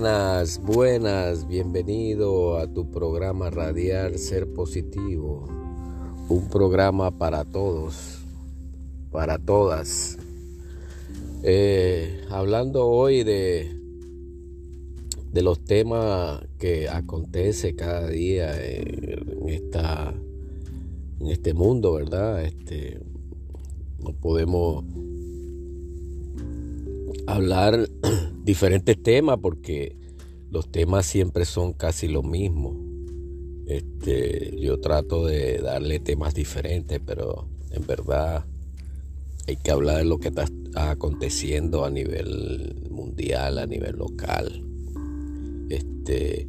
Buenas, buenas, bienvenido a tu programa Radiar Ser Positivo, un programa para todos, para todas. Eh, hablando hoy de, de los temas que acontece cada día en, esta, en este mundo, ¿verdad? Este, no podemos hablar diferentes temas porque los temas siempre son casi lo mismo. Este, yo trato de darle temas diferentes, pero en verdad hay que hablar de lo que está aconteciendo a nivel mundial, a nivel local. Este,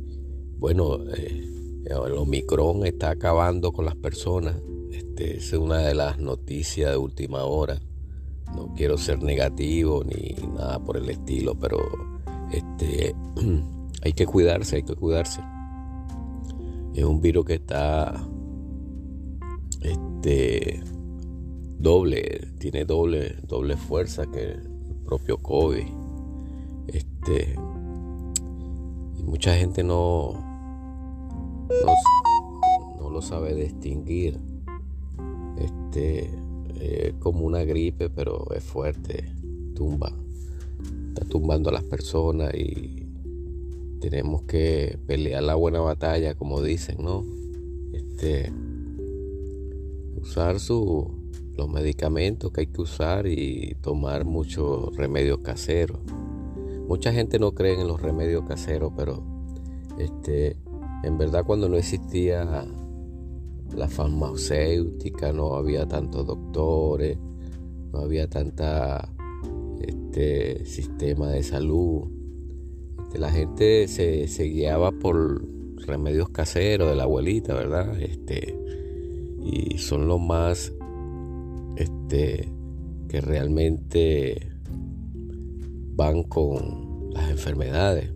bueno, eh, el Omicron está acabando con las personas. Este, es una de las noticias de última hora. No quiero ser negativo ni nada por el estilo, pero este, hay que cuidarse, hay que cuidarse. Es un virus que está este, doble, tiene doble, doble fuerza que el propio COVID. Este, y mucha gente no, no, no lo sabe distinguir. Este, es como una gripe, pero es fuerte, tumba, está tumbando a las personas y tenemos que pelear la buena batalla, como dicen, ¿no? Este, usar su, los medicamentos que hay que usar y tomar muchos remedios caseros. Mucha gente no cree en los remedios caseros, pero este, en verdad cuando no existía la farmacéutica, no había tantos doctores, no había tanta este sistema de salud. Este, la gente se, se, guiaba por remedios caseros de la abuelita, ¿verdad? Este, y son los más este, que realmente van con las enfermedades.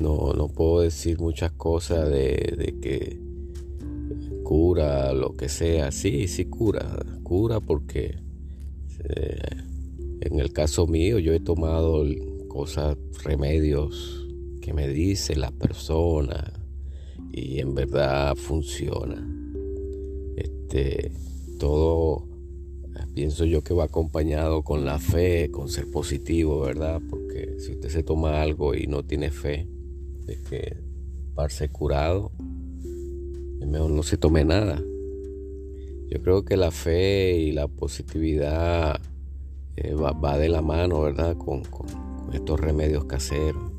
No, no puedo decir muchas cosas de, de que cura, lo que sea. Sí, sí cura, cura porque eh, en el caso mío yo he tomado cosas, remedios que me dice la persona y en verdad funciona. Este, todo pienso yo que va acompañado con la fe, con ser positivo, ¿verdad? Porque si usted se toma algo y no tiene fe de que va a ser curado, mejor no se tome nada. Yo creo que la fe y la positividad eh, va, de la mano, ¿verdad? Con, con, estos remedios caseros.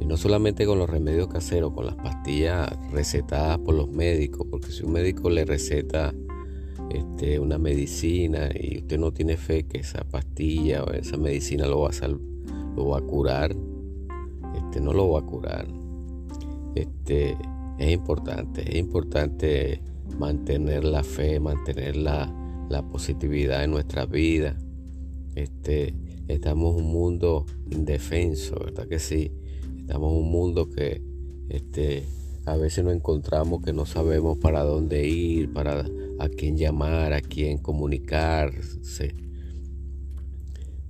Y no solamente con los remedios caseros, con las pastillas recetadas por los médicos, porque si un médico le receta este, una medicina y usted no tiene fe que esa pastilla o esa medicina lo va a, lo va a curar, este, no lo va a curar. Este, es importante, es importante mantener la fe, mantener la, positividad en nuestra vida. Este, estamos en un mundo indefenso, ¿verdad que sí? Estamos en un mundo que este, a veces nos encontramos que no sabemos para dónde ir, para a quién llamar, a quién comunicarse.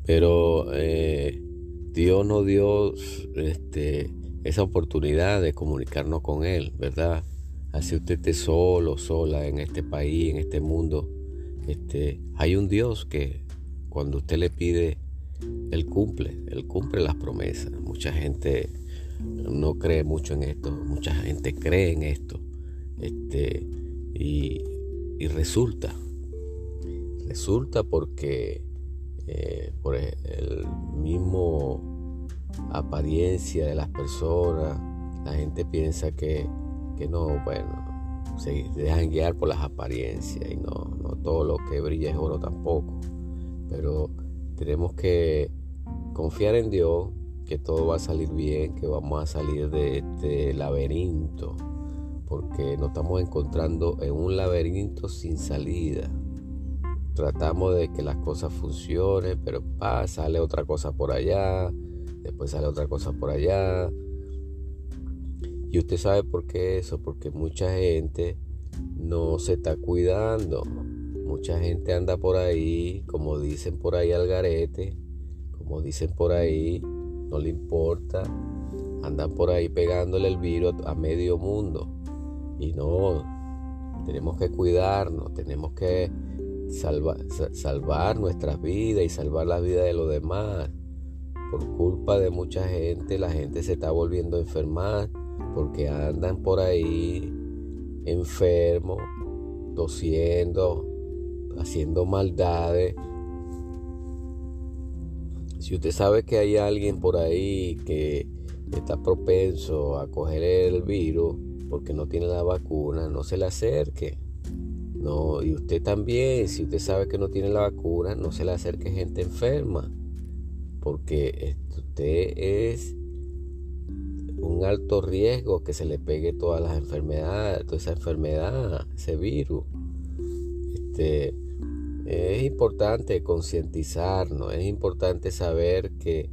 Pero eh, Dios nos dio este, esa oportunidad de comunicarnos con Él, ¿verdad? Así usted esté solo, sola en este país, en este mundo. Este, hay un Dios que cuando usted le pide, Él cumple, Él cumple las promesas. Mucha gente no cree mucho en esto, mucha gente cree en esto. Este, y y resulta, resulta porque eh, por el mismo apariencia de las personas, la gente piensa que, no, bueno, se dejan guiar por las apariencias y no, no todo lo que brilla es oro tampoco. Pero tenemos que confiar en Dios, que todo va a salir bien, que vamos a salir de este laberinto porque nos estamos encontrando en un laberinto sin salida. Tratamos de que las cosas funcionen, pero sale otra cosa por allá, después sale otra cosa por allá. Y usted sabe por qué eso, porque mucha gente no se está cuidando. Mucha gente anda por ahí, como dicen por ahí al garete, como dicen por ahí, no le importa, andan por ahí pegándole el virus a medio mundo. Y no, tenemos que cuidarnos, tenemos que salvar nuestras vidas y salvar la vida de los demás. Por culpa de mucha gente, la gente se está volviendo a enfermar porque andan por ahí enfermos, tosiendo, haciendo maldades. Si usted sabe que hay alguien por ahí que está propenso a coger el virus porque no tiene la vacuna, no se le acerque. No, y usted también, si usted sabe que no tiene la vacuna, no se le acerque gente enferma, porque usted es un alto riesgo que se le pegue todas las enfermedades, toda esa enfermedad, ese virus. Este, es importante concientizarnos, es importante saber que,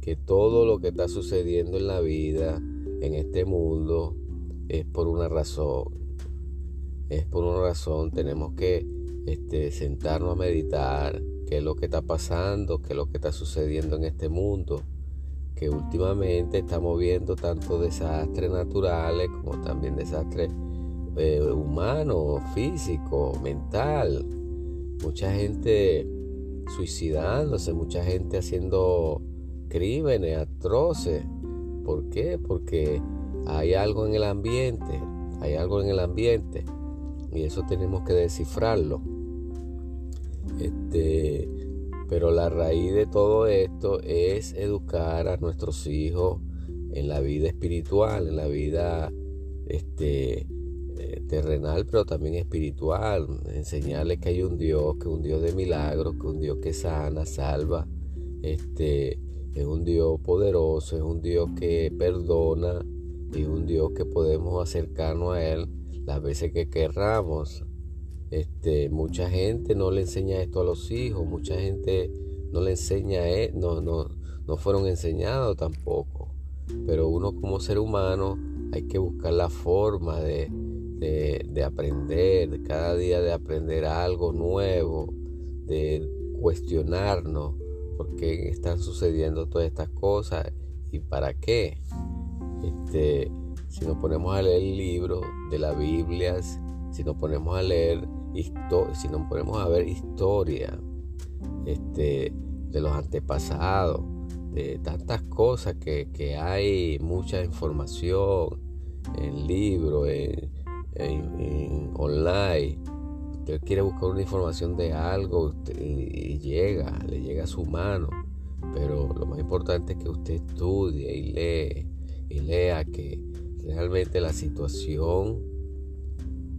que todo lo que está sucediendo en la vida, en este mundo, es por una razón. Es por una razón, tenemos que este, sentarnos a meditar qué es lo que está pasando, qué es lo que está sucediendo en este mundo que últimamente estamos viendo tanto desastres naturales como también desastres eh, humanos, físicos, mental. Mucha gente suicidándose, mucha gente haciendo crímenes atroces. ¿Por qué? Porque hay algo en el ambiente, hay algo en el ambiente y eso tenemos que descifrarlo. Este, pero la raíz de todo esto es educar a nuestros hijos en la vida espiritual, en la vida este, eh, terrenal, pero también espiritual. Enseñarles que hay un Dios, que es un Dios de milagros, que un Dios que sana, salva. Este, es un Dios poderoso, es un Dios que perdona y un Dios que podemos acercarnos a Él las veces que querramos. Este, mucha gente no le enseña esto a los hijos, mucha gente no le enseña, e, no, no, no fueron enseñados tampoco. Pero uno como ser humano hay que buscar la forma de, de, aprender, cada día de aprender algo nuevo, de cuestionarnos por qué están sucediendo todas estas cosas y para qué. Este, si nos ponemos a leer libros de la Biblia, si nos ponemos a leer si nos ponemos a ver historia este, de los antepasados, de tantas cosas que, hay, mucha información en libros, en, online. Usted quiere buscar una información de algo y llega, le llega a su mano. Pero lo más importante es que usted estudie y lee y lea que realmente la situación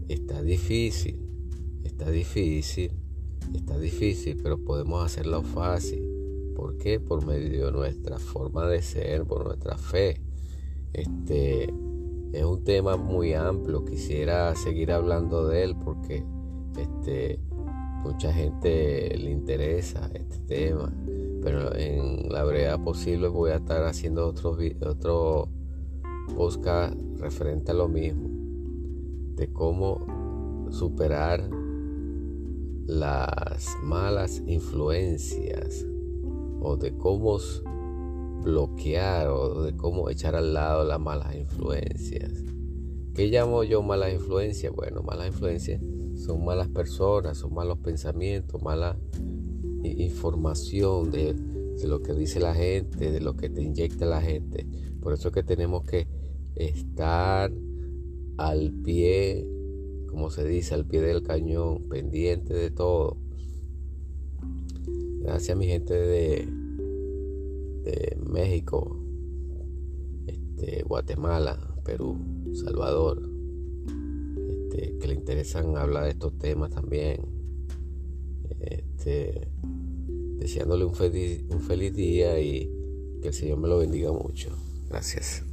está difícil Está difícil, está difícil, pero podemos hacerlo fácil. ¿Por qué? Por medio de nuestra forma de ser, por nuestra fe. Este es un tema muy amplio, quisiera seguir hablando de él porque este mucha gente le interesa este tema, pero en la brevedad posible voy a estar haciendo otro otro podcast referente a lo mismo, de cómo superar las malas influencias o de cómo bloquear o de cómo echar al lado las malas influencias. ¿Qué llamo yo malas influencias? Bueno, malas influencias son malas personas, son malos pensamientos, mala información de, lo que dice la gente, de lo que te inyecta la gente. Por eso es que tenemos que estar al pie como se dice, al pie del cañón, pendiente de todo. Gracias a mi gente de, México, este, Guatemala, Perú, Salvador, este, que le interesan hablar de estos temas también. Este, deseándole un feliz, un feliz día y que el Señor me lo bendiga mucho. Gracias.